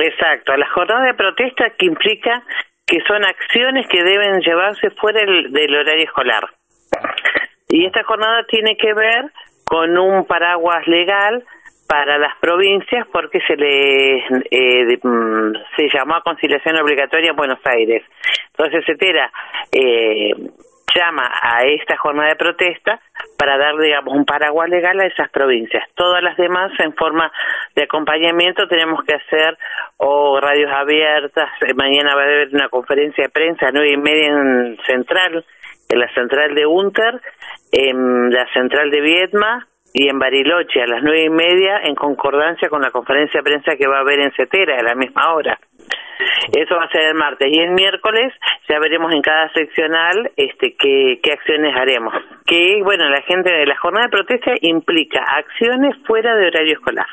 Exacto, la jornada de protesta que implica que son acciones que deben llevarse fuera del horario escolar. Y esta jornada tiene que ver con un paraguas legal para las provincias porque se le eh, mm, se llamó a conciliación obligatoria en Buenos Aires. Entonces, etcétera, eh, llama a esta jornada de protesta para dar, digamos, un paraguas legal a esas provincias. Todas las demás, en forma de acompañamiento, tenemos que hacer o radios abiertas. Eh, mañana va a haber una conferencia de prensa a nueve y media en Central, en la central de Unter, en la central de Viedma y en Bariloche a las nueve y media en concordancia con la conferencia de prensa que va a haber en Cetera a la misma hora. Eso va a ser el martes y el miércoles ya veremos en cada seccional este qué, qué acciones haremos. Que bueno, la gente de la jornada de protesta implica acciones fuera de horario escolar.